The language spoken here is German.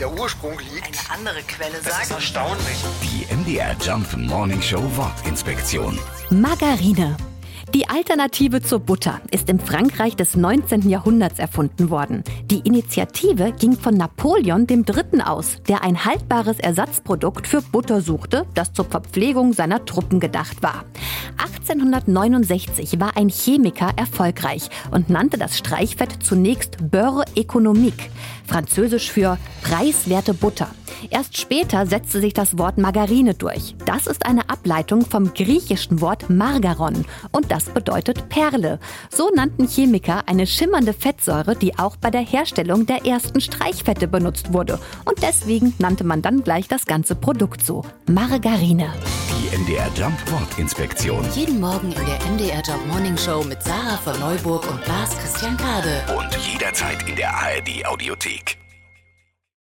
der Ursprung liegt. Eine andere Quelle Das ist sagt, erstaunlich. Die MDR Jump Morning Show Wortinspektion. Margarine. Die Alternative zur Butter ist im Frankreich des 19. Jahrhunderts erfunden worden. Die Initiative ging von Napoleon III. aus, der ein haltbares Ersatzprodukt für Butter suchte, das zur Verpflegung seiner Truppen gedacht war. 1869 war ein Chemiker erfolgreich und nannte das Streichfett zunächst Beurre économique, französisch für preiswerte Butter. Erst später setzte sich das Wort Margarine durch. Das ist eine Ableitung vom griechischen Wort Margaron und das bedeutet Perle. So nannten Chemiker eine schimmernde Fettsäure, die auch bei der Herstellung der ersten Streichfette benutzt wurde. Und deswegen nannte man dann gleich das ganze Produkt so. Margarine. Die MDR Jump Wortinspektion. Jeden Morgen in der MDR Job Morning Show mit Sarah von Neuburg und Lars Christian Kade. Und jederzeit in der ARD Audiothek.